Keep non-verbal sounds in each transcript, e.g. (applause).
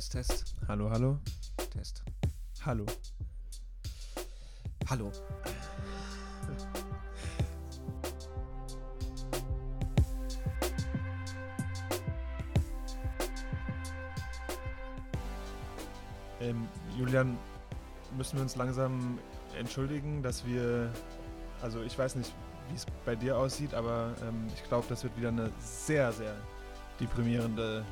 Test, Test. Hallo, hallo. Test. Hallo. Hallo. Ähm, Julian, müssen wir uns langsam entschuldigen, dass wir, also ich weiß nicht, wie es bei dir aussieht, aber ähm, ich glaube, das wird wieder eine sehr, sehr deprimierende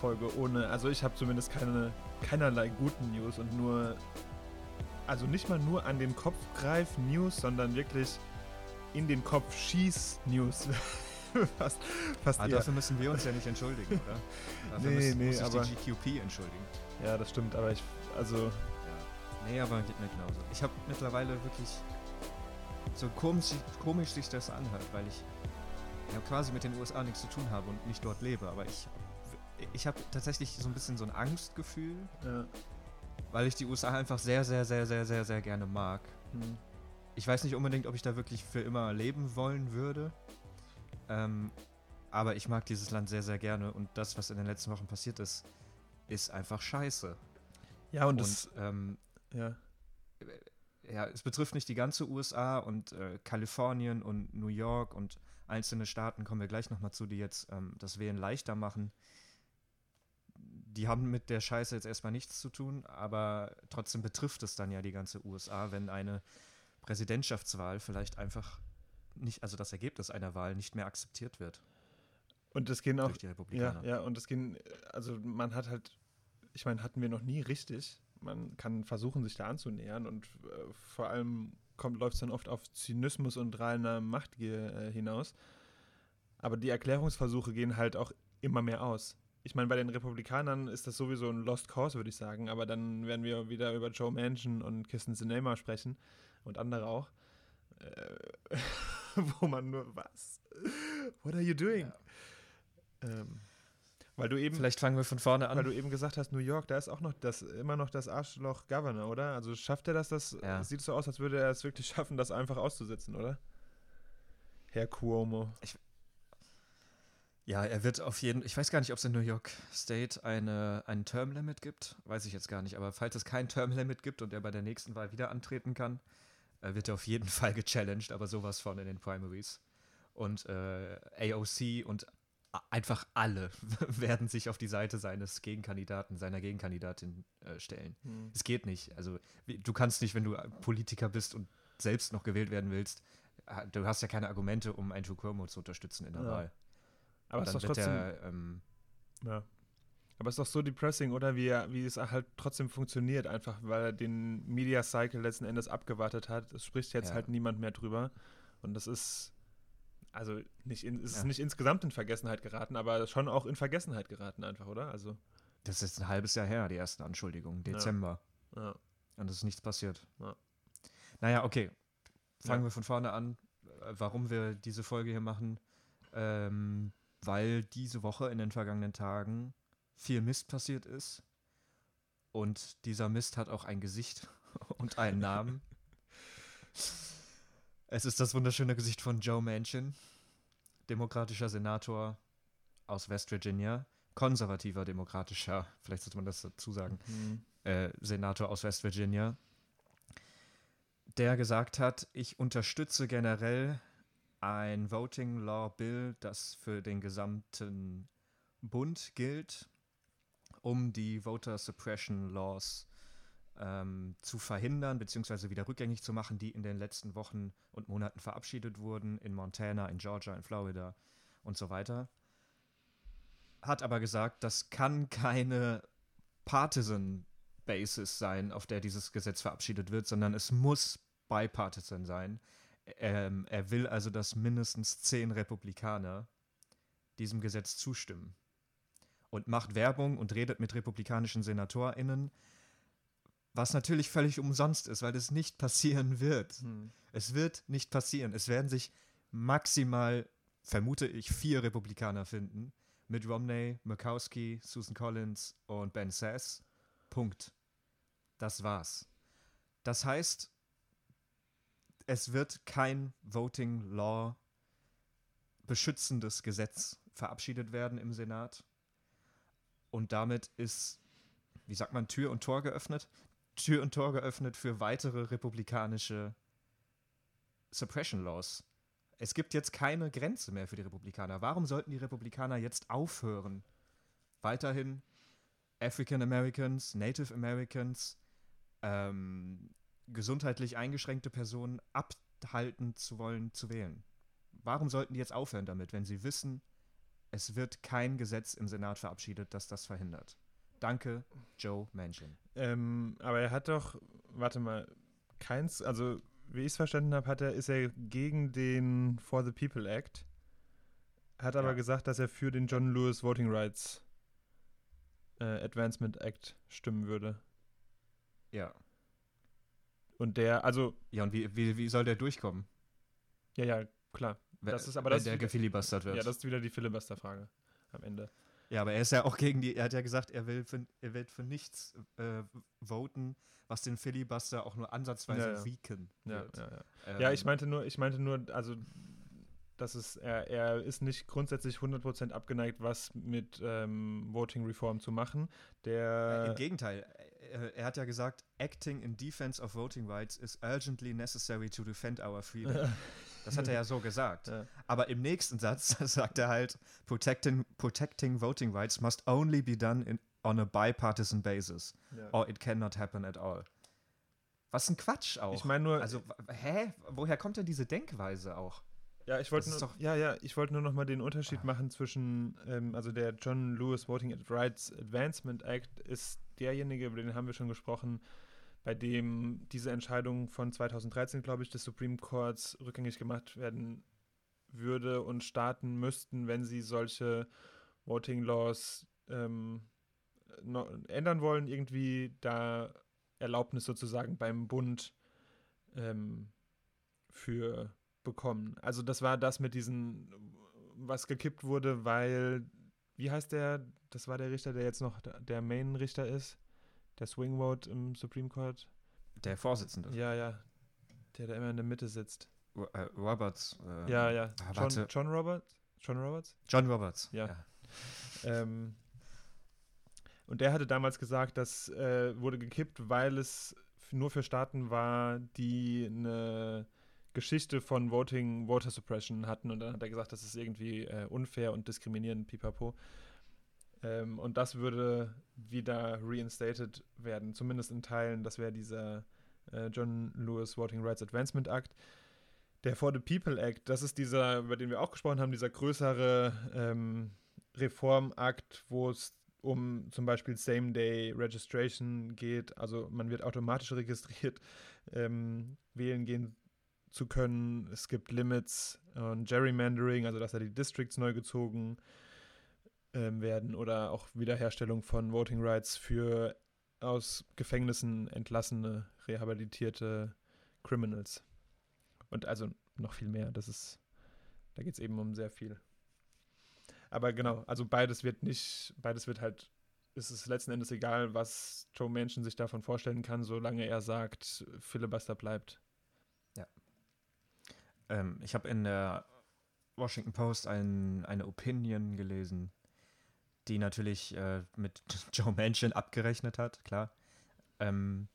Folge ohne, also ich habe zumindest keine, keinerlei guten News und nur, also nicht mal nur an den Kopf greif News, sondern wirklich in den Kopf schieß News. (laughs) fast, fast ah, dafür müssen wir uns ja nicht entschuldigen, oder? (laughs) Dafür nee, muss, nee, muss aber, die GQP entschuldigen. Ja, das stimmt, aber ich, also... Ja. Nee, aber geht mir genauso. Ich habe mittlerweile wirklich so komisch, komisch sich das anhört, weil ich ja, quasi mit den USA nichts zu tun habe und nicht dort lebe, aber ich ich habe tatsächlich so ein bisschen so ein Angstgefühl, ja. weil ich die USA einfach sehr, sehr, sehr, sehr, sehr, sehr gerne mag. Hm. Ich weiß nicht unbedingt, ob ich da wirklich für immer leben wollen würde. Ähm, aber ich mag dieses Land sehr, sehr gerne und das, was in den letzten Wochen passiert ist, ist einfach scheiße. Ja, und, und das. Ähm, ja. Ja, es betrifft nicht die ganze USA und äh, Kalifornien und New York und einzelne Staaten, kommen wir gleich nochmal zu, die jetzt ähm, das Wählen leichter machen die haben mit der Scheiße jetzt erstmal nichts zu tun, aber trotzdem betrifft es dann ja die ganze USA, wenn eine Präsidentschaftswahl vielleicht einfach nicht, also das Ergebnis einer Wahl nicht mehr akzeptiert wird. Und das gehen auch. Ja, ja, und das gehen, also man hat halt, ich meine, hatten wir noch nie richtig. Man kann versuchen, sich da anzunähern und äh, vor allem läuft es dann oft auf Zynismus und reiner Machtgier äh, hinaus. Aber die Erklärungsversuche gehen halt auch immer mehr aus ich meine, bei den Republikanern ist das sowieso ein Lost Cause, würde ich sagen. Aber dann werden wir wieder über Joe Manchin und Kirsten Sinema sprechen und andere auch. Äh, (laughs) wo man nur, was? What are you doing? Ja. Ähm, weil du eben. Vielleicht fangen wir von vorne an. Weil du eben gesagt hast, New York, da ist auch noch das, immer noch das Arschloch Governor, oder? Also schafft er das? Das ja. sieht so aus, als würde er es wirklich (laughs) schaffen, das einfach auszusetzen, oder? Herr Cuomo. Ich, ja, er wird auf jeden ich weiß gar nicht, ob es in New York State eine, ein Termlimit gibt, weiß ich jetzt gar nicht, aber falls es kein Termlimit gibt und er bei der nächsten Wahl wieder antreten kann, äh, wird er auf jeden (laughs) Fall gechallenged, aber sowas von in den Primaries. Und äh, AOC und einfach alle (laughs) werden sich auf die Seite seines Gegenkandidaten, seiner Gegenkandidatin äh, stellen. Hm. Es geht nicht. Also du kannst nicht, wenn du Politiker bist und selbst noch gewählt werden willst, äh, du hast ja keine Argumente, um Andrew Cuomo zu unterstützen in der ja. Wahl. Aber es ist doch trotzdem. Der, ähm, ja. Aber es ist doch so depressing, oder? Wie, wie es halt trotzdem funktioniert, einfach weil er den Media Cycle letzten Endes abgewartet hat. Es spricht jetzt ja. halt niemand mehr drüber. Und das ist. Also nicht in, es ist nicht insgesamt in Vergessenheit geraten, aber schon auch in Vergessenheit geraten, einfach, oder? Also. Das ist ein halbes Jahr her, die ersten Anschuldigungen, Dezember. Ja. Und es ist nichts passiert. Ja. Naja, okay. Fangen wir von vorne an, warum wir diese Folge hier machen. Ähm, weil diese Woche in den vergangenen Tagen viel Mist passiert ist. Und dieser Mist hat auch ein Gesicht (laughs) und einen Namen. (laughs) es ist das wunderschöne Gesicht von Joe Manchin, demokratischer Senator aus West Virginia, konservativer demokratischer, vielleicht sollte man das dazu sagen, mhm. äh, Senator aus West Virginia, der gesagt hat, ich unterstütze generell ein Voting Law Bill, das für den gesamten Bund gilt, um die Voter Suppression Laws ähm, zu verhindern bzw. wieder rückgängig zu machen, die in den letzten Wochen und Monaten verabschiedet wurden in Montana, in Georgia, in Florida und so weiter. Hat aber gesagt, das kann keine partisan Basis sein, auf der dieses Gesetz verabschiedet wird, sondern es muss bipartisan sein. Ähm, er will also, dass mindestens zehn Republikaner diesem Gesetz zustimmen. Und macht Werbung und redet mit republikanischen SenatorInnen, was natürlich völlig umsonst ist, weil es nicht passieren wird. Hm. Es wird nicht passieren. Es werden sich maximal, vermute ich, vier Republikaner finden. Mit Romney, Murkowski, Susan Collins und Ben Sass. Punkt. Das war's. Das heißt, es wird kein Voting Law beschützendes Gesetz verabschiedet werden im Senat. Und damit ist wie sagt man, Tür und Tor geöffnet? Tür und Tor geöffnet für weitere republikanische Suppression Laws. Es gibt jetzt keine Grenze mehr für die Republikaner. Warum sollten die Republikaner jetzt aufhören, weiterhin African Americans, Native Americans, ähm, gesundheitlich eingeschränkte Personen abhalten zu wollen, zu wählen? Warum sollten die jetzt aufhören damit, wenn sie wissen, es wird kein Gesetz im Senat verabschiedet, das das verhindert? Danke, Joe Manchin. Ähm, aber er hat doch, warte mal, keins, also wie ich es verstanden habe, hat er, ist er gegen den For the People Act, hat aber ja. gesagt, dass er für den John Lewis Voting Rights äh, Advancement Act stimmen würde. Ja. Und der, also. Ja, und wie, wie, wie soll der durchkommen? Ja, ja, klar. Das ist aber wenn das der gefilibustert wird. Ja, das ist wieder die Filibuster-Frage am Ende. Ja, aber er ist ja auch gegen die, er hat ja gesagt, er will für, er wird für nichts äh, voten, was den Filibuster auch nur ansatzweise ja, ja. weaken ja, ja, ja. Ähm, ja, ich meinte nur, ich meinte nur, also dass es, er, er ist nicht grundsätzlich 100% abgeneigt, was mit ähm, Voting Reform zu machen. Der Im Gegenteil, er, hat ja gesagt, acting in defense of voting rights is urgently necessary to defend our freedom. Das hat er ja so gesagt. Ja. Aber im nächsten Satz (laughs) sagt er halt, protecting, protecting voting rights must only be done in, on a bipartisan basis. Ja. Or it cannot happen at all. Was ein Quatsch auch. Ich meine nur. Also, hä? Woher kommt denn diese Denkweise auch? Ja, ich wollte nur, ja, ja, ich wollte nur noch mal den Unterschied machen zwischen, ähm, also der John Lewis Voting Rights Advancement Act ist derjenige, über den haben wir schon gesprochen, bei dem diese Entscheidung von 2013, glaube ich, des Supreme Courts rückgängig gemacht werden würde und Staaten müssten, wenn sie solche Voting Laws ähm, ändern wollen, irgendwie da Erlaubnis sozusagen beim Bund ähm, für bekommen. Also das war das mit diesen, was gekippt wurde, weil, wie heißt der, das war der Richter, der jetzt noch der Main-Richter ist? der Swing Vote im Supreme Court. Der Vorsitzende. Ja, ja. Der da immer in der Mitte sitzt. Äh, Roberts. Äh, ja, ja. Ah, John, John, Roberts? John Roberts? John Roberts. Ja. ja. Ähm, und der hatte damals gesagt, das äh, wurde gekippt, weil es nur für Staaten war, die eine Geschichte von Voting, Voter Suppression hatten. Und dann hat er gesagt, das ist irgendwie äh, unfair und diskriminierend, pipapo. Ähm, und das würde wieder reinstated werden, zumindest in Teilen. Das wäre dieser äh, John Lewis Voting Rights Advancement Act. Der For the People Act, das ist dieser, über den wir auch gesprochen haben, dieser größere ähm, Reformakt, wo es um zum Beispiel Same-Day Registration geht. Also man wird automatisch registriert, ähm, wählen gehen zu können. Es gibt Limits und Gerrymandering, also dass er die Districts neu gezogen ähm, werden oder auch Wiederherstellung von Voting Rights für aus Gefängnissen entlassene, rehabilitierte Criminals. Und also noch viel mehr. Das ist, da geht es eben um sehr viel. Aber genau, also beides wird nicht, beides wird halt, ist es letzten Endes egal, was Joe Manchin sich davon vorstellen kann, solange er sagt, Filibuster bleibt. Ja. Ähm, ich habe in der Washington Post ein, eine Opinion gelesen, die natürlich äh, mit (laughs) Joe Manchin abgerechnet hat, klar. Ähm,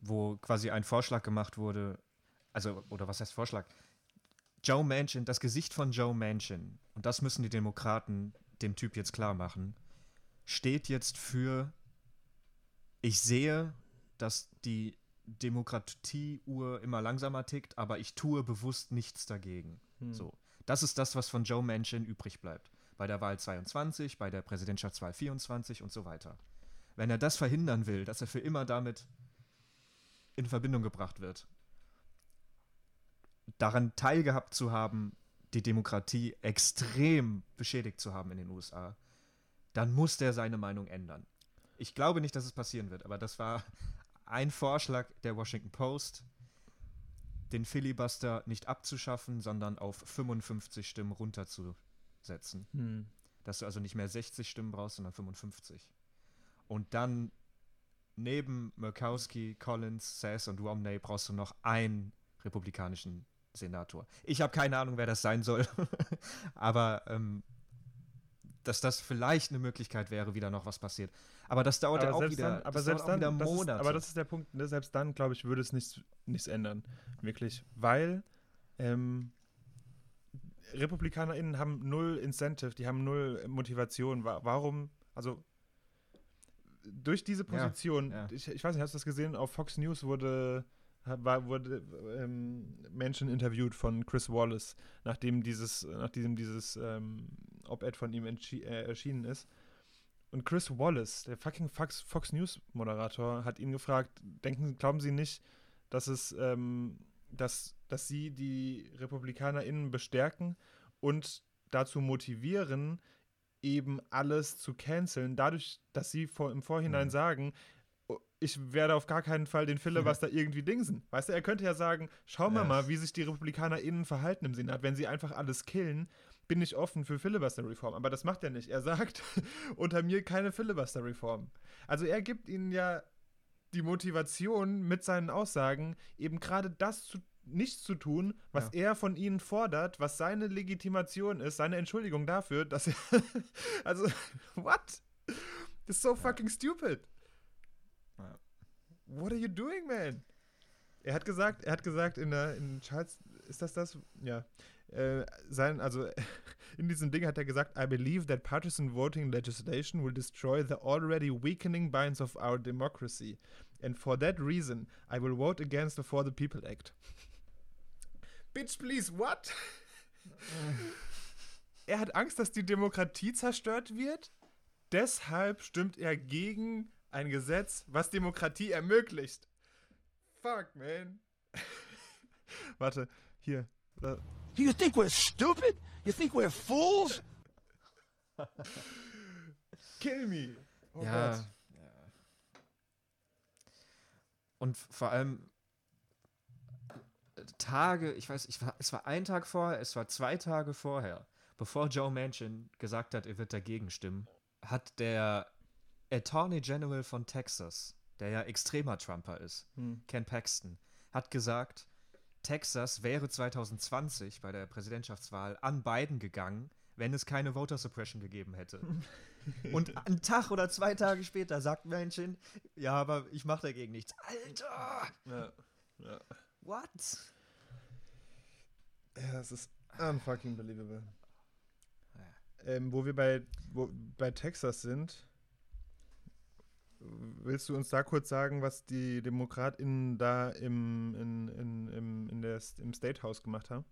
wo quasi ein Vorschlag gemacht wurde, also, oder was heißt Vorschlag? Joe Manchin, das Gesicht von Joe Manchin, und das müssen die Demokraten dem Typ jetzt klar machen, steht jetzt für, ich sehe, dass die Demokratie-Uhr immer langsamer tickt, aber ich tue bewusst nichts dagegen. Hm. So. Das ist das, was von Joe Manchin übrig bleibt bei der Wahl 22, bei der Präsidentschaftswahl 24 und so weiter. Wenn er das verhindern will, dass er für immer damit in Verbindung gebracht wird, daran teilgehabt zu haben, die Demokratie extrem beschädigt zu haben in den USA, dann muss der seine Meinung ändern. Ich glaube nicht, dass es passieren wird, aber das war ein Vorschlag der Washington Post, den Filibuster nicht abzuschaffen, sondern auf 55 Stimmen runterzusetzen setzen. Hm. Dass du also nicht mehr 60 Stimmen brauchst, sondern 55. Und dann neben Murkowski, Collins, Sass und Romney brauchst du noch einen republikanischen Senator. Ich habe keine Ahnung, wer das sein soll. (laughs) Aber ähm, dass das vielleicht eine Möglichkeit wäre, wieder noch was passiert. Aber das dauert aber ja auch wieder, dann, aber selbst dann, wieder Monate. Ist, aber das ist der Punkt, ne? selbst dann, glaube ich, würde es nichts, nichts ändern. Wirklich. Weil ähm, RepublikanerInnen haben null Incentive, die haben null Motivation. Warum, also durch diese Position, ja, ja. Ich, ich, weiß nicht, hast du das gesehen? Auf Fox News wurde, war, wurde ähm, Menschen interviewt von Chris Wallace, nachdem dieses, nachdem dieses ähm, Op-Ed von ihm äh, erschienen ist. Und Chris Wallace, der fucking Fox, Fox News Moderator, hat ihn gefragt: Denken, glauben Sie nicht, dass es, ähm, dass, dass Sie die RepublikanerInnen bestärken und dazu motivieren, eben alles zu canceln, dadurch, dass sie vor, im Vorhinein mhm. sagen, oh, ich werde auf gar keinen Fall den Filibuster mhm. (laughs) irgendwie dingsen. Weißt du, er könnte ja sagen, schauen wir mal, wie sich die RepublikanerInnen verhalten im Senat. Wenn sie einfach alles killen, bin ich offen für Filibuster-Reform. Aber das macht er nicht. Er sagt, (laughs) unter mir keine Filibuster-Reform. Also er gibt ihnen ja die Motivation mit seinen Aussagen, eben gerade das zu nichts zu tun, was ja. er von ihnen fordert, was seine Legitimation ist, seine Entschuldigung dafür, dass er. (laughs) also, what? Das ist so fucking stupid. What are you doing, man? Er hat gesagt, er hat gesagt in der in Charles, ist das das? Ja. Äh, sein, also (laughs) in diesem Ding hat er gesagt, I believe that partisan voting legislation will destroy the already weakening binds of our democracy. And for that reason, I will vote against the For the People Act. Bitch, please, what? (laughs) er hat Angst, dass die Demokratie zerstört wird. Deshalb stimmt er gegen ein Gesetz, was Demokratie ermöglicht. Fuck, man. (laughs) Warte, hier. Do you think we're stupid? You think we're fools? Kill me. Oh ja, ja. Und vor allem, Tage, ich weiß, ich war, es war ein Tag vorher, es war zwei Tage vorher, bevor Joe Manchin gesagt hat, er wird dagegen stimmen, hat der Attorney General von Texas, der ja extremer Trumper ist, hm. Ken Paxton, hat gesagt, Texas wäre 2020 bei der Präsidentschaftswahl an Biden gegangen, wenn es keine Voter Suppression gegeben hätte. Und einen Tag oder zwei Tage später sagt Manchin, ja, aber ich mache dagegen nichts. Alter! Ja, ja. What? Ja, es ist unfucking believable. Ähm, wo wir bei, wo, bei Texas sind, willst du uns da kurz sagen, was die DemokratInnen da im, in, in, im, in der, im State House gemacht haben?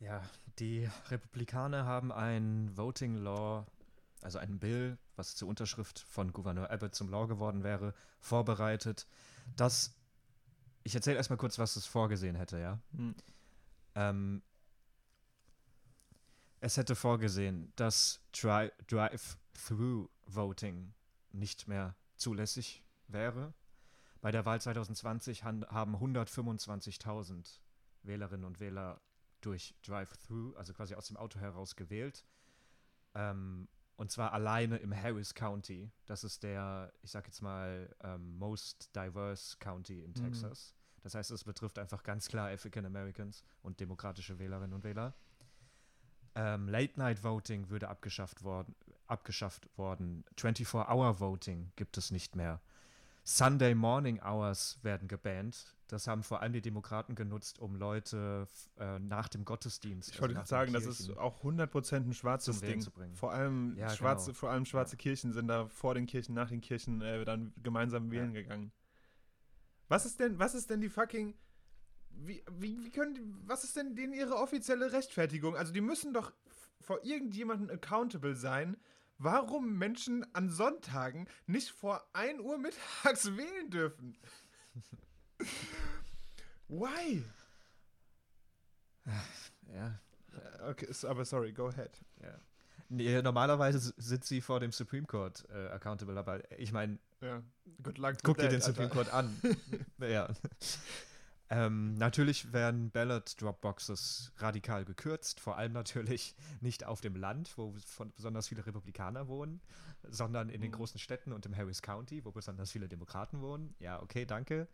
Ja, die Republikaner haben ein Voting Law, also ein Bill, was zur Unterschrift von Gouverneur Abbott zum Law geworden wäre, vorbereitet, das ich erzähle erstmal kurz, was es vorgesehen hätte, ja. Hm. Ähm, es hätte vorgesehen, dass Dri Drive-Through-Voting nicht mehr zulässig wäre. Bei der Wahl 2020 haben 125.000 Wählerinnen und Wähler durch Drive-Through, also quasi aus dem Auto heraus gewählt. Ähm, und zwar alleine im Harris County. Das ist der, ich sag jetzt mal, ähm, most diverse County in mhm. Texas. Mhm. Das heißt, es betrifft einfach ganz klar African Americans und demokratische Wählerinnen und Wähler. Ähm, Late Night Voting würde abgeschafft worden. Abgeschafft worden. 24-Hour-Voting gibt es nicht mehr. Sunday Morning Hours werden gebannt. Das haben vor allem die Demokraten genutzt, um Leute äh, nach dem Gottesdienst. Ich wollte also sagen, das ist auch 100% ein schwarzes Ding. Vor allem, ja, schwarze, genau. vor allem schwarze ja. Kirchen sind da vor den Kirchen, nach den Kirchen äh, dann gemeinsam wählen ja. gegangen. Was ist denn, was ist denn die fucking. Wie, wie, wie können was ist denn denen ihre offizielle Rechtfertigung? Also, die müssen doch vor irgendjemandem accountable sein, warum Menschen an Sonntagen nicht vor 1 Uhr mittags (laughs) wählen dürfen. Why? Ja. Okay, aber sorry, go ahead. Ja. Nee, normalerweise sind sie vor dem Supreme Court äh, accountable, aber ich meine, ja. Good luck guck dir den Supreme Court an. (laughs) ja. Ähm, natürlich werden Ballot Dropboxes radikal gekürzt, vor allem natürlich nicht auf dem Land, wo besonders viele Republikaner wohnen, sondern in den mhm. großen Städten und im Harris County, wo besonders viele Demokraten wohnen. Ja, okay, danke.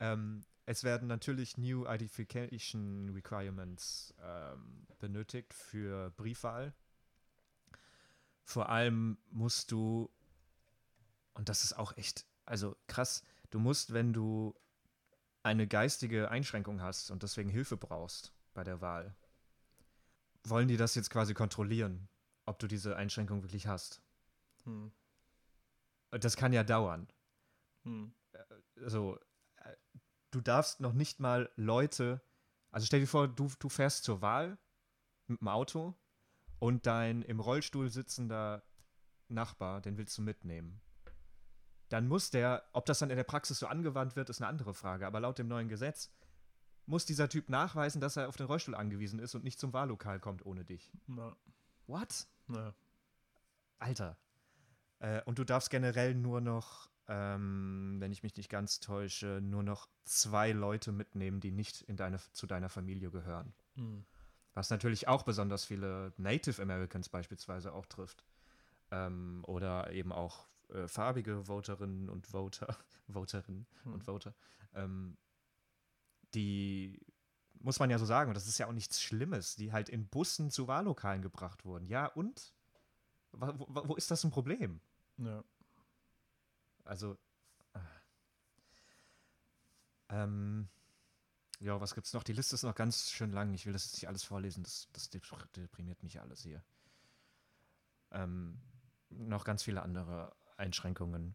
Ähm, es werden natürlich New Identification Requirements ähm, benötigt für Briefwahl. vor allem musst du, und das ist auch echt, also krass, du musst, wenn du eine geistige Einschränkung hast und deswegen Hilfe brauchst bei der Wahl, wollen die das jetzt quasi kontrollieren, ob du diese Einschränkung wirklich hast. Hm. Das kann ja dauern. Hm. Also, du darfst noch nicht mal Leute, also stell dir vor, du, du fährst zur Wahl mit dem Auto und dein im Rollstuhl sitzender Nachbar, den willst du mitnehmen. Dann muss der, ob das dann in der Praxis so angewandt wird, ist eine andere Frage. Aber laut dem neuen Gesetz muss dieser Typ nachweisen, dass er auf den Rollstuhl angewiesen ist und nicht zum Wahllokal kommt ohne dich. Na. What? Na. Alter. Äh, und du darfst generell nur noch, ähm, wenn ich mich nicht ganz täusche, nur noch zwei Leute mitnehmen, die nicht in deine, zu deiner Familie gehören. Mhm. Was natürlich auch besonders viele Native Americans beispielsweise auch trifft. Ähm, oder eben auch äh, farbige Voterinnen und Voter, (laughs) Voterinnen hm. und Voter. Ähm, die muss man ja so sagen, und das ist ja auch nichts Schlimmes, die halt in Bussen zu Wahllokalen gebracht wurden. Ja, und? Wo, wo ist das ein Problem? Ja. Also. Äh, ähm, ja, was gibt's noch? Die Liste ist noch ganz schön lang. Ich will das nicht alles vorlesen. Das, das deprimiert mich alles hier. Ähm, noch ganz viele andere Einschränkungen.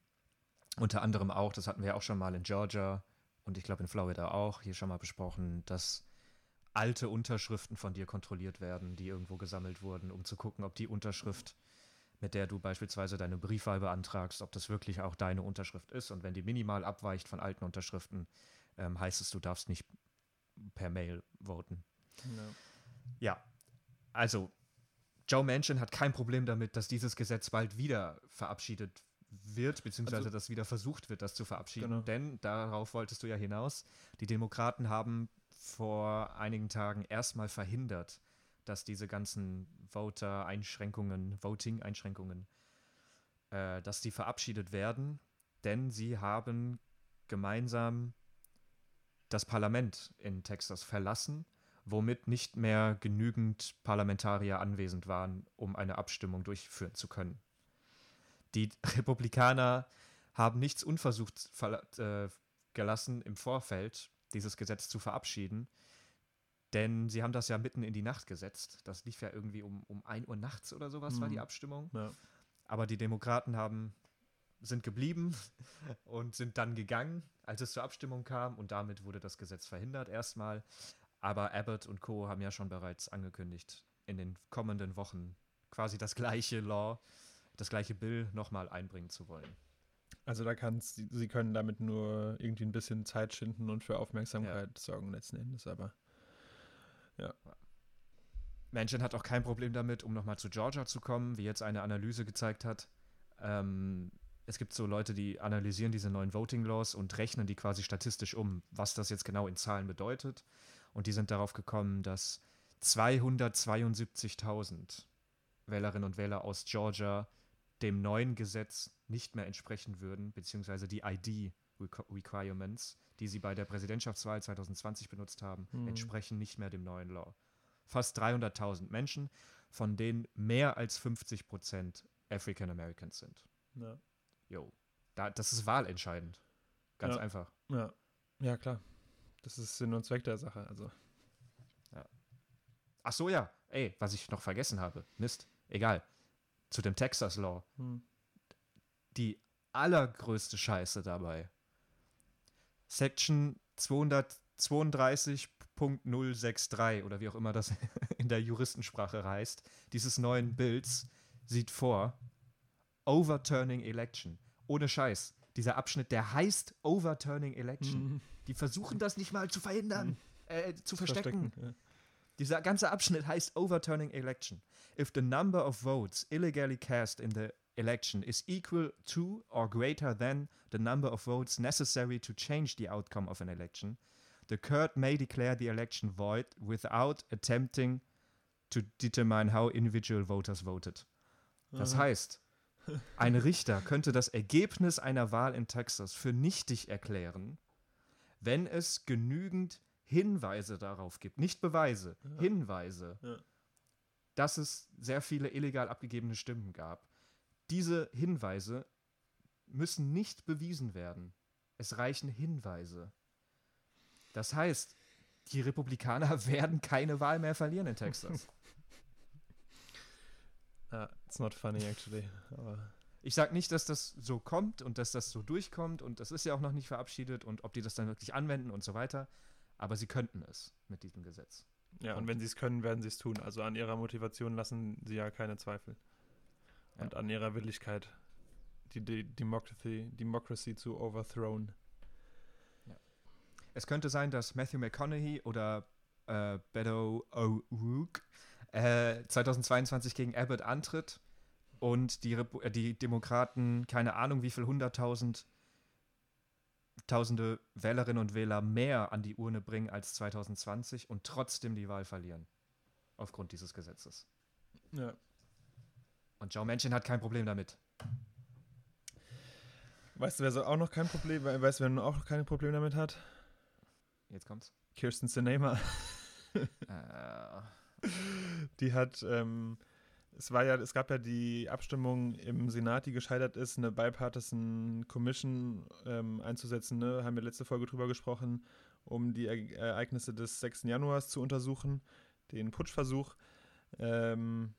Unter anderem auch, das hatten wir auch schon mal in Georgia und ich glaube in Florida auch, hier schon mal besprochen, dass alte Unterschriften von dir kontrolliert werden, die irgendwo gesammelt wurden, um zu gucken, ob die Unterschrift, mit der du beispielsweise deine Briefwahl beantragst, ob das wirklich auch deine Unterschrift ist. Und wenn die minimal abweicht von alten Unterschriften, ähm, heißt es, du darfst nicht per Mail voten. Ja. ja, also Joe Manchin hat kein Problem damit, dass dieses Gesetz bald wieder verabschiedet wird, beziehungsweise also, dass wieder versucht wird, das zu verabschieden. Genau. Denn darauf wolltest du ja hinaus. Die Demokraten haben vor einigen Tagen erstmal verhindert, dass diese ganzen Voter-Einschränkungen, Voting-Einschränkungen, äh, dass die verabschiedet werden, denn sie haben gemeinsam das Parlament in Texas verlassen, womit nicht mehr genügend Parlamentarier anwesend waren, um eine Abstimmung durchführen zu können. Die Republikaner haben nichts unversucht äh, gelassen, im Vorfeld dieses Gesetz zu verabschieden, denn sie haben das ja mitten in die Nacht gesetzt. Das lief ja irgendwie um, um 1 Uhr nachts oder sowas, mhm. war die mhm. Abstimmung. Ja. Aber die Demokraten haben, sind geblieben (laughs) und sind dann gegangen, als es zur Abstimmung kam. Und damit wurde das Gesetz verhindert erstmal. Aber Abbott und Co. haben ja schon bereits angekündigt, in den kommenden Wochen quasi das gleiche Law, das gleiche Bill nochmal einbringen zu wollen. Also da kann sie können damit nur irgendwie ein bisschen Zeit schinden und für Aufmerksamkeit ja. sorgen letzten Endes, aber ja. Manchin hat auch kein Problem damit, um nochmal zu Georgia zu kommen, wie jetzt eine Analyse gezeigt hat. Ähm, es gibt so Leute, die analysieren diese neuen Voting Laws und rechnen die quasi statistisch um, was das jetzt genau in Zahlen bedeutet. Und die sind darauf gekommen, dass 272.000 Wählerinnen und Wähler aus Georgia dem neuen Gesetz nicht mehr entsprechen würden, beziehungsweise die ID-Requirements, die sie bei der Präsidentschaftswahl 2020 benutzt haben, hm. entsprechen nicht mehr dem neuen Law. Fast 300.000 Menschen, von denen mehr als 50 Prozent African Americans sind. Ja. Jo, da, das ist wahlentscheidend. Ganz ja. einfach. Ja. ja, klar. Das ist Sinn und Zweck der Sache. Also. Ja. Ach so, ja. Ey, was ich noch vergessen habe. Mist. Egal zu dem Texas Law. Hm. Die allergrößte Scheiße dabei. Section 232.063 oder wie auch immer das (laughs) in der Juristensprache heißt, dieses neuen Bilds sieht vor, Overturning Election. Ohne Scheiß. Dieser Abschnitt, der heißt Overturning Election. Mhm. Die versuchen das nicht mal zu verhindern, mhm. äh, zu verstecken. verstecken ja. Dieser ganze Abschnitt heißt Overturning Election. If the number of votes illegally cast in the election is equal to or greater than the number of votes necessary to change the outcome of an election, the court may declare the election void without attempting to determine how individual voters voted. Das heißt, ein Richter könnte das Ergebnis einer Wahl in Texas für nichtig erklären, wenn es genügend Hinweise darauf gibt, nicht Beweise. Hinweise, dass es sehr viele illegal abgegebene Stimmen gab. Diese Hinweise müssen nicht bewiesen werden. Es reichen Hinweise. Das heißt, die Republikaner (laughs) werden keine Wahl mehr verlieren in Texas. uh, (laughs) it's not funny actually. Aber ich sage nicht, dass das so kommt und dass das so durchkommt und das ist ja auch noch nicht verabschiedet und ob die das dann wirklich anwenden und so weiter. Aber sie könnten es mit diesem Gesetz. Ja, und, und wenn sie es können, werden sie es tun. Also an ihrer Motivation lassen sie ja keine Zweifel. Ja. Und an ihrer Willigkeit, die, die Democracy, Democracy zu overthrown. Ja. Es könnte sein, dass Matthew McConaughey oder äh, Beto O'Rourke äh, 2022 gegen Abbott antritt und die, Repu äh, die Demokraten keine Ahnung wie viel hunderttausend Tausende Wählerinnen und Wähler mehr an die Urne bringen als 2020 und trotzdem die Wahl verlieren. Aufgrund dieses Gesetzes. Ja. Und Joe Manchin hat kein Problem damit. Weißt du, wer so auch noch kein Problem, weißt du, wer auch noch kein Problem damit hat? Jetzt kommt's. Kirsten Sinema. äh. Die hat ähm, es war ja, es gab ja die Abstimmung im Senat, die gescheitert ist, eine Bipartisan Commission ähm, einzusetzen. Ne? Haben wir letzte Folge drüber gesprochen, um die e Ereignisse des 6. Januars zu untersuchen, den Putschversuch. Ähm,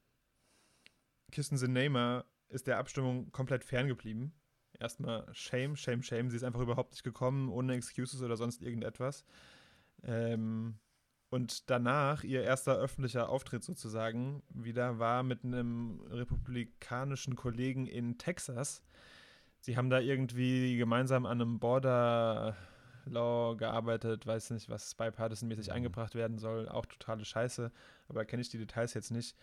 Kirsten Sinema ist der Abstimmung komplett ferngeblieben. Erstmal Shame, Shame, Shame. Sie ist einfach überhaupt nicht gekommen, ohne Excuses oder sonst irgendetwas. Ähm, und danach, ihr erster öffentlicher Auftritt sozusagen, wieder war mit einem republikanischen Kollegen in Texas. Sie haben da irgendwie gemeinsam an einem Border Law gearbeitet, weiß nicht, was bipartisan-mäßig mhm. eingebracht werden soll. Auch totale Scheiße, aber kenne ich die Details jetzt nicht.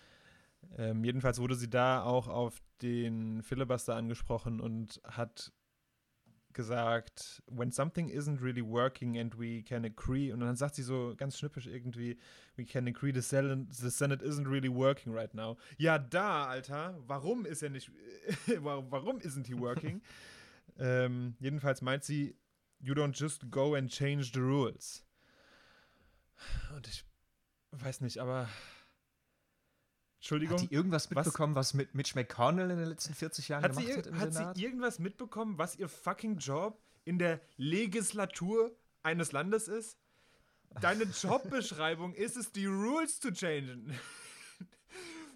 Ähm, jedenfalls wurde sie da auch auf den Filibuster angesprochen und hat gesagt, when something isn't really working and we can agree, und dann sagt sie so ganz schnippisch irgendwie, we can agree the Senate, the Senate isn't really working right now. Ja, da, Alter, warum ist er nicht, (laughs) warum isn't he working? (laughs) ähm, jedenfalls meint sie, you don't just go and change the rules. Und ich weiß nicht, aber Entschuldigung. Hat die irgendwas mitbekommen, was, was mit Mitch McConnell in den letzten 40 Jahren hat gemacht sie, hat im Hat Senat? sie irgendwas mitbekommen, was ihr fucking Job in der Legislatur eines Landes ist? Deine (laughs) Jobbeschreibung ist es, die Rules zu changen.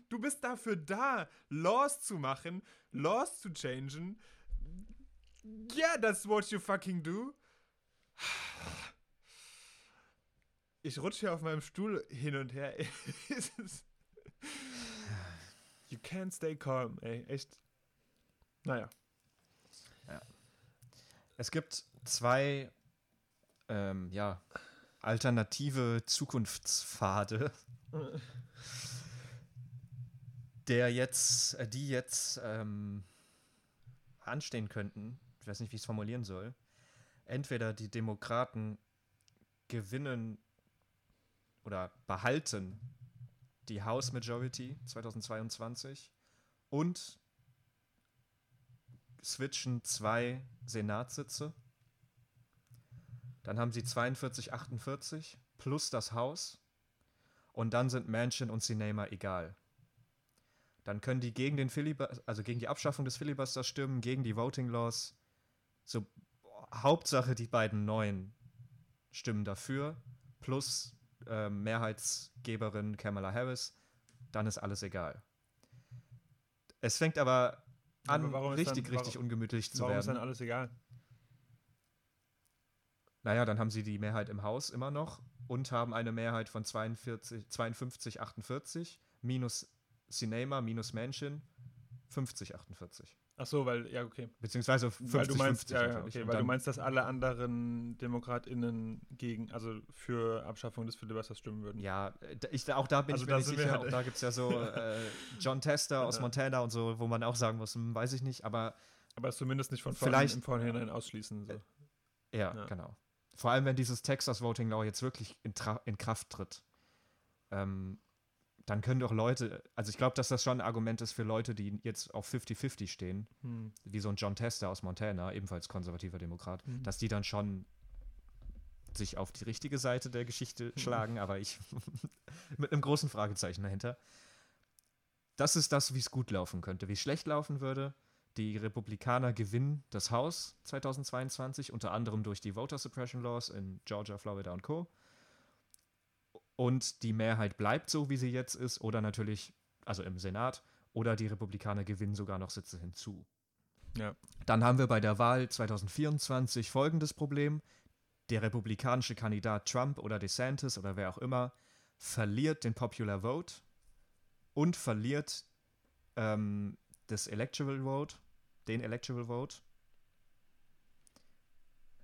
Du bist dafür da, Laws zu machen, Laws zu changen. Yeah, that's what you fucking do. Ich rutsche hier auf meinem Stuhl hin und her. (laughs) You can't stay calm, ey, echt. Naja. Ja. Es gibt zwei, ähm, ja, alternative Zukunftspfade, der jetzt, äh, die jetzt ähm, anstehen könnten. Ich weiß nicht, wie ich es formulieren soll. Entweder die Demokraten gewinnen oder behalten die House Majority 2022 und switchen zwei Senatssitze. Dann haben sie 42, 48 plus das Haus. Und dann sind Manchin und Sinema egal. Dann können die gegen den Filibuster, also gegen die Abschaffung des Filibusters stimmen, gegen die Voting Laws. So, Hauptsache die beiden neuen stimmen dafür. Plus äh, Mehrheitsgeberin Kamala Harris, dann ist alles egal. Es fängt aber an, aber richtig, dann, richtig warum, ungemütlich zu warum werden. Warum ist dann alles egal? Naja, dann haben sie die Mehrheit im Haus immer noch und haben eine Mehrheit von 42, 52, 48 minus Cinema, minus Manchin, 50, 48. Ach so, weil, ja, okay. Beziehungsweise 50, weil du meinst, 50 ja, ja, okay, weil du meinst, dass alle anderen DemokratInnen gegen, also für Abschaffung des Filibusters stimmen würden. Ja, ich, auch da bin also ich mir nicht sicher. Halt auch da gibt es ja so (laughs) äh, John Tester aus Montana und so, wo man auch sagen muss, hm, weiß ich nicht, aber. Aber es zumindest nicht von vielleicht, im Vorhinein ausschließen. So. Äh, ja, ja, genau. Vor allem, wenn dieses Texas Voting Law jetzt wirklich in, in Kraft tritt. Ähm, dann können doch Leute, also ich glaube, dass das schon ein Argument ist für Leute, die jetzt auf 50-50 stehen, hm. wie so ein John Tester aus Montana, ebenfalls konservativer Demokrat, hm. dass die dann schon sich auf die richtige Seite der Geschichte hm. schlagen, aber ich (laughs) mit einem großen Fragezeichen dahinter. das ist das, wie es gut laufen könnte. Wie es schlecht laufen würde, die Republikaner gewinnen das Haus 2022, unter anderem durch die Voter Suppression Laws in Georgia, Florida und Co. Und die Mehrheit bleibt so, wie sie jetzt ist, oder natürlich, also im Senat, oder die Republikaner gewinnen sogar noch Sitze hinzu. Ja. Dann haben wir bei der Wahl 2024 folgendes Problem. Der republikanische Kandidat Trump oder DeSantis oder wer auch immer verliert den Popular Vote und verliert ähm, das Electoral Vote, den Electoral Vote.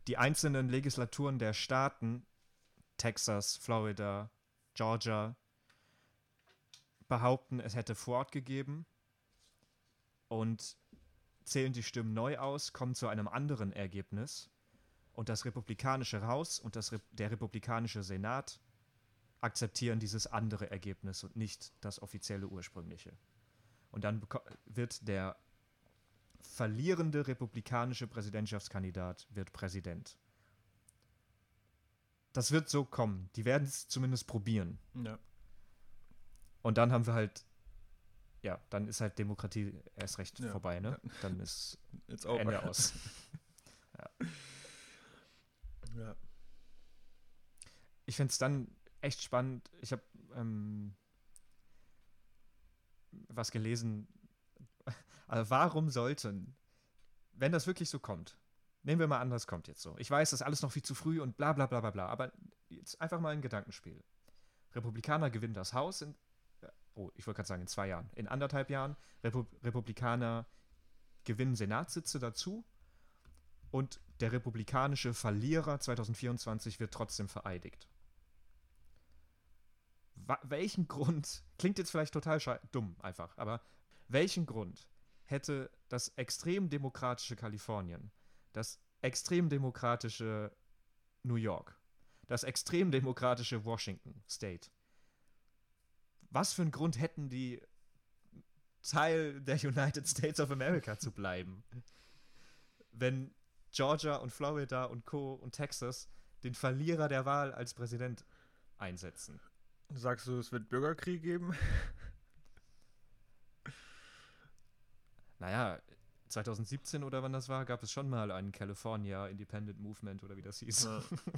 Die einzelnen Legislaturen der Staaten, Texas, Florida, Georgia, behaupten, es hätte Fraud gegeben und zählen die Stimmen neu aus, kommen zu einem anderen Ergebnis und das republikanische Haus und das, der republikanische Senat akzeptieren dieses andere Ergebnis und nicht das offizielle ursprüngliche. Und dann wird der verlierende republikanische Präsidentschaftskandidat wird Präsident. Das wird so kommen. Die werden es zumindest probieren. Ja. Und dann haben wir halt, ja, dann ist halt Demokratie erst recht ja. vorbei, ne? Dann ist (laughs) It's Ende aus. (laughs) ja. ja. Ich finde es dann echt spannend. Ich habe ähm, was gelesen. (laughs) Also warum sollten, wenn das wirklich so kommt, nehmen wir mal an, das kommt jetzt so. Ich weiß, das ist alles noch viel zu früh und bla bla bla bla bla, aber jetzt einfach mal ein Gedankenspiel. Republikaner gewinnen das Haus in, oh, ich wollte gerade sagen, in zwei Jahren, in anderthalb Jahren. Repu Republikaner gewinnen Senatssitze dazu und der republikanische Verlierer 2024 wird trotzdem vereidigt welchen Grund, (laughs) klingt jetzt vielleicht total dumm einfach, aber welchen Grund hätte das extrem demokratische Kalifornien, das extrem demokratische New York, das extrem demokratische Washington State, was für einen Grund hätten die Teil der United States of America zu bleiben, wenn Georgia und Florida und Co. und Texas den Verlierer der Wahl als Präsident einsetzen? Sagst du, es wird Bürgerkrieg geben? naja, 2017 oder wann das war, gab es schon mal einen California Independent Movement oder wie das hieß.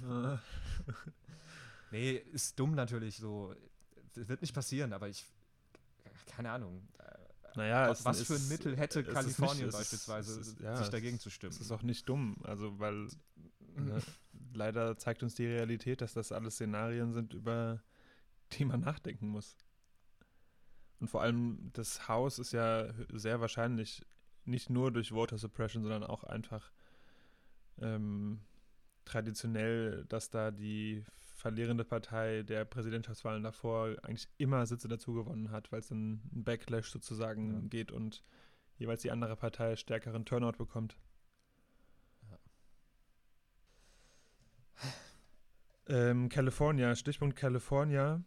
Ja. (laughs) nee, ist dumm natürlich so. Wird nicht passieren, aber ich. Keine Ahnung. Naja, was, was für ein Mittel hätte Kalifornien nicht, beispielsweise, ist, ja, sich dagegen zu stimmen? Das ist auch nicht dumm, also weil ne, leider zeigt uns die Realität, dass das alles Szenarien sind, über die man nachdenken muss. Und vor allem das Haus ist ja sehr wahrscheinlich nicht nur durch Voter Suppression, sondern auch einfach ähm, traditionell, dass da die verlierende Partei der Präsidentschaftswahlen davor eigentlich immer Sitze dazu gewonnen hat, weil es dann ein Backlash sozusagen ja. geht und jeweils die andere Partei stärkeren Turnout bekommt. Ja. Ähm, California, Stichpunkt California.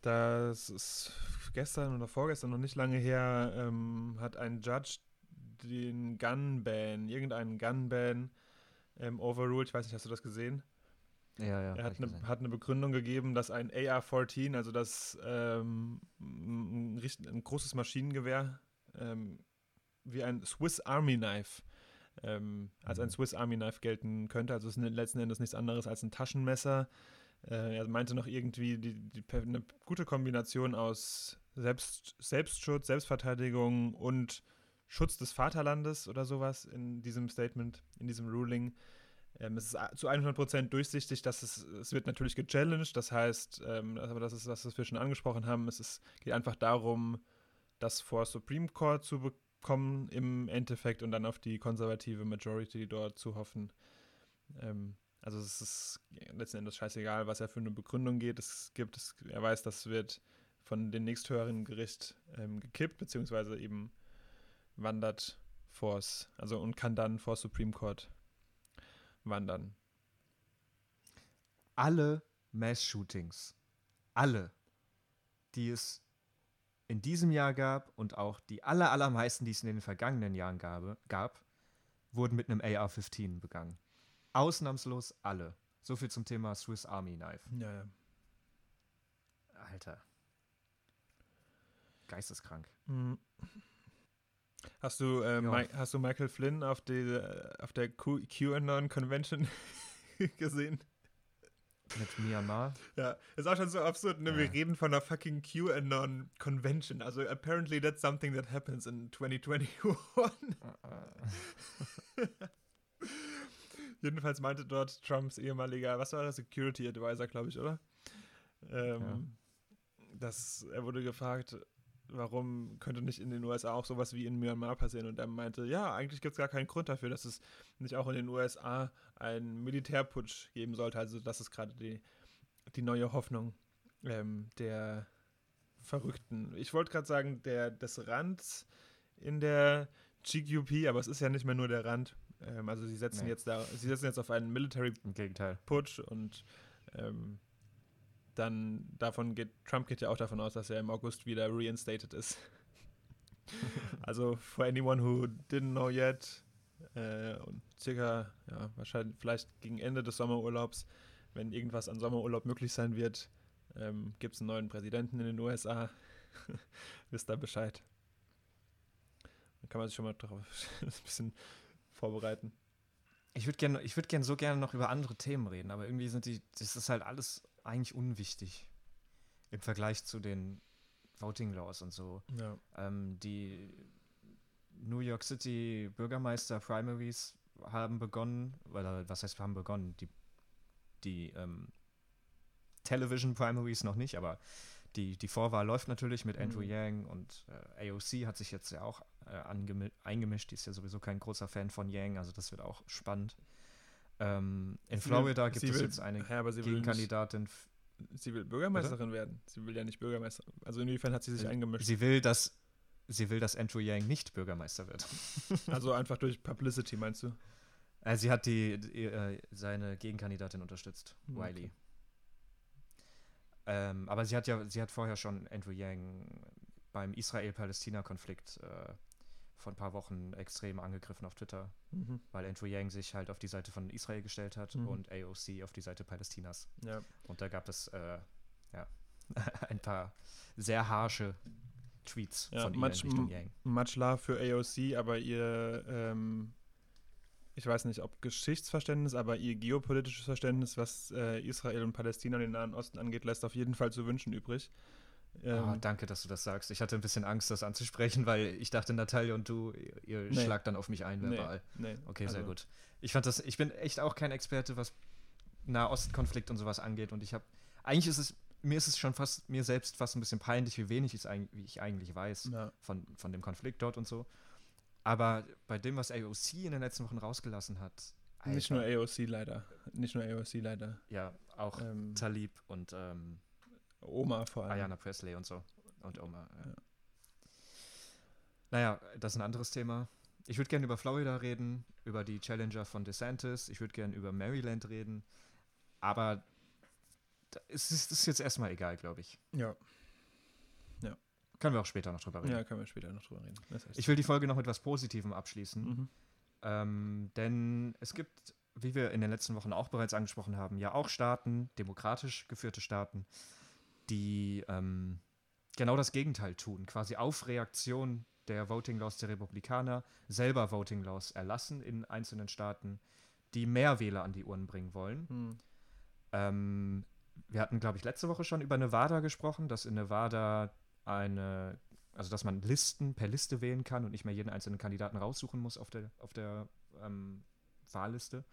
Das ist gestern oder vorgestern noch nicht lange her, ähm, hat ein Judge den Gun-Ban, irgendeinen Gun-Ban ähm, overruled. Ich weiß nicht, hast du das gesehen? Ja, ja. Er hat eine, hat eine Begründung gegeben, dass ein AR-14, also das ähm, ein, ein, großes Maschinengewehr, ähm, wie ein Swiss Army Knife, ähm, als ein mhm. Swiss Army Knife gelten könnte. Also es ist letzten Endes nichts anderes als ein Taschenmesser äh, er meinte noch irgendwie die, die, eine gute Kombination aus Selbst, Selbstschutz, Selbstverteidigung und Schutz des Vaterlandes oder sowas in diesem Statement, in diesem Ruling. Ähm, es ist zu 100% durchsichtig, dass es, es wird natürlich gechallenged, das heißt, ähm, aber das ist das, was wir schon angesprochen haben, es ist, geht einfach darum, das vor Supreme Court zu bekommen im Endeffekt und dann auf die konservative Majority dort zu hoffen. Ähm, also es ist letzten Endes scheißegal, was er für eine Begründung geht. Es gibt, es, er weiß, das wird von dem nächsthöheren Gericht ähm, gekippt, beziehungsweise eben wandert vors, also und kann dann vor Supreme Court wandern. Alle Mass-Shootings, alle, die es in diesem Jahr gab und auch die aller, allermeisten, die es in den vergangenen Jahren gab, gab wurden mit einem AR-15 begangen. Ausnahmslos alle. So viel zum Thema Swiss Army Knife. Ja, ja. Alter. geisteskrank. Mhm. Hast du, äh, ja. hast du Michael Flynn auf, die, äh, auf der QAnon Convention (laughs) gesehen? Mit Myanmar? Ja, ist auch schon so absurd. Ne? Ja. Wir reden von einer fucking QAnon Convention. Also, apparently that's something that happens in 2021. (laughs) Jedenfalls meinte dort Trumps ehemaliger, was war das, Security Advisor, glaube ich, oder? Ähm, ja. dass er wurde gefragt, warum könnte nicht in den USA auch sowas wie in Myanmar passieren? Und er meinte, ja, eigentlich gibt es gar keinen Grund dafür, dass es nicht auch in den USA einen Militärputsch geben sollte. Also das ist gerade die, die neue Hoffnung ähm, der Verrückten. Ich wollte gerade sagen, der, des Rands in der GQP, aber es ist ja nicht mehr nur der Rand. Ähm, also sie setzen nee. jetzt da, sie setzen jetzt auf einen Military Putsch und ähm, dann davon geht, Trump geht ja auch davon aus, dass er im August wieder reinstated ist. (laughs) also for anyone who didn't know yet, äh, und circa, ja, wahrscheinlich vielleicht gegen Ende des Sommerurlaubs, wenn irgendwas an Sommerurlaub möglich sein wird, ähm, gibt es einen neuen Präsidenten in den USA. (laughs) Wisst da Bescheid. Dann kann man sich schon mal darauf (laughs) ein bisschen vorbereiten. Ich würde gerne würd gern so gerne noch über andere Themen reden, aber irgendwie sind die, das ist halt alles eigentlich unwichtig im Vergleich zu den Voting Laws und so. Ja. Ähm, die New York City Bürgermeister Primaries haben begonnen, oder was heißt haben begonnen? Die, die ähm, Television Primaries noch nicht, aber die, die Vorwahl läuft natürlich mit Andrew mhm. Yang und äh, AOC hat sich jetzt ja auch äh, eingemischt. Die ist ja sowieso kein großer Fan von Yang, also das wird auch spannend. Ähm, in sie Florida will, gibt es will, jetzt eine ja, Gegenkandidatin. sie will Bürgermeisterin Bitte? werden. Sie will ja nicht Bürgermeisterin. Also inwiefern hat sie sich sie, eingemischt? Sie will, dass sie will, dass Andrew Yang nicht Bürgermeister wird. (laughs) also einfach durch Publicity, meinst du? Äh, sie hat die, die äh, seine Gegenkandidatin unterstützt, hm, okay. Wiley. Ähm, aber sie hat ja, sie hat vorher schon Andrew Yang beim Israel-Palästina-Konflikt äh, vor ein paar Wochen extrem angegriffen auf Twitter, mhm. weil Andrew Yang sich halt auf die Seite von Israel gestellt hat mhm. und AOC auf die Seite Palästinas. Ja. Und da gab es äh, ja, (laughs) ein paar sehr harsche Tweets ja, von ihr much, in Richtung Yang. Much love für AOC, aber ihr, ähm, ich weiß nicht, ob Geschichtsverständnis, aber ihr geopolitisches Verständnis, was äh, Israel und Palästina und den Nahen Osten angeht, lässt auf jeden Fall zu wünschen übrig. Ähm, oh, danke, dass du das sagst. Ich hatte ein bisschen Angst, das anzusprechen, weil ich dachte, Natalia und du, ihr nee. schlagt dann auf mich ein verbal. Nee, nee. Okay, also. sehr gut. Ich fand das, ich bin echt auch kein Experte, was Nahostkonflikt und sowas angeht. Und ich habe, eigentlich ist es, mir ist es schon fast, mir selbst fast ein bisschen peinlich, wie wenig ich eigentlich weiß ja. von, von dem Konflikt dort und so. Aber bei dem, was AOC in den letzten Wochen rausgelassen hat. Alter, Nicht nur AOC leider. Nicht nur AOC leider. Ja, auch ähm, Talib und ähm, Oma vor allem. Ayana Presley und so. Und Oma, ja. ja. Naja, das ist ein anderes Thema. Ich würde gerne über Florida reden, über die Challenger von DeSantis. Ich würde gerne über Maryland reden. Aber es ist, ist jetzt erstmal egal, glaube ich. Ja. Ja. Können wir auch später noch drüber reden. Ja, können wir später noch drüber reden. Das heißt ich will die Folge noch mit etwas Positivem abschließen. Mhm. Ähm, denn es gibt, wie wir in den letzten Wochen auch bereits angesprochen haben, ja auch Staaten, demokratisch geführte Staaten, die ähm, genau das Gegenteil tun, quasi auf Reaktion der Voting Laws der Republikaner selber Voting Laws erlassen in einzelnen Staaten, die mehr Wähler an die Uhren bringen wollen. Hm. Ähm, wir hatten, glaube ich, letzte Woche schon über Nevada gesprochen, dass in Nevada eine, also dass man Listen per Liste wählen kann und nicht mehr jeden einzelnen Kandidaten raussuchen muss auf der, auf der ähm, Wahlliste.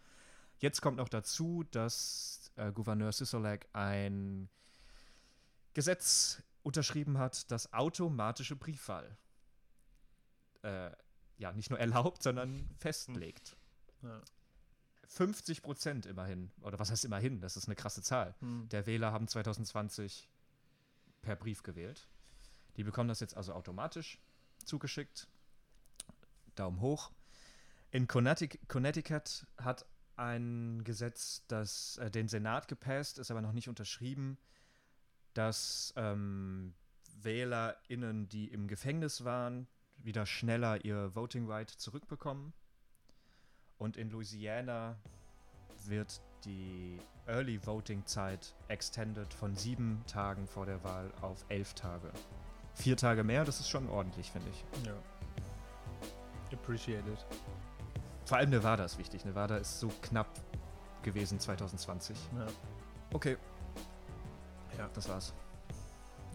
Jetzt kommt noch dazu, dass äh, Gouverneur Sisolak ein Gesetz unterschrieben hat, das automatische Briefwahl äh, ja nicht nur erlaubt, sondern festlegt. Ja. 50 Prozent immerhin, oder was heißt immerhin, das ist eine krasse Zahl, hm. der Wähler haben 2020 per Brief gewählt. Die bekommen das jetzt also automatisch zugeschickt. Daumen hoch. In Connecticut hat ein Gesetz, das äh, den Senat gepasst, ist aber noch nicht unterschrieben, dass ähm, WählerInnen, die im Gefängnis waren, wieder schneller ihr Voting Right zurückbekommen. Und in Louisiana wird die Early Voting Zeit extended von sieben Tagen vor der Wahl auf elf Tage. vier Tage mehr, das ist schon ordentlich, finde ich. Ja. Appreciated. Vor allem Nevada ist wichtig. Nevada ist so knapp gewesen 2020. Ja. Okay. Ja. Das war's.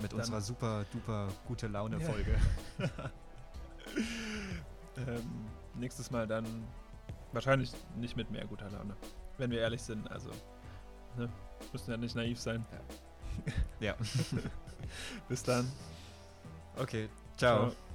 Mit dann unserer super duper gute Laune Folge. Ja. (laughs) ähm, nächstes Mal dann wahrscheinlich nicht mit mehr guter Laune. Wenn wir ehrlich sind, also ne, müssen ja nicht naiv sein. Ja. (laughs) ja. (laughs) Bis dann. Okay. Ciao. Ciao.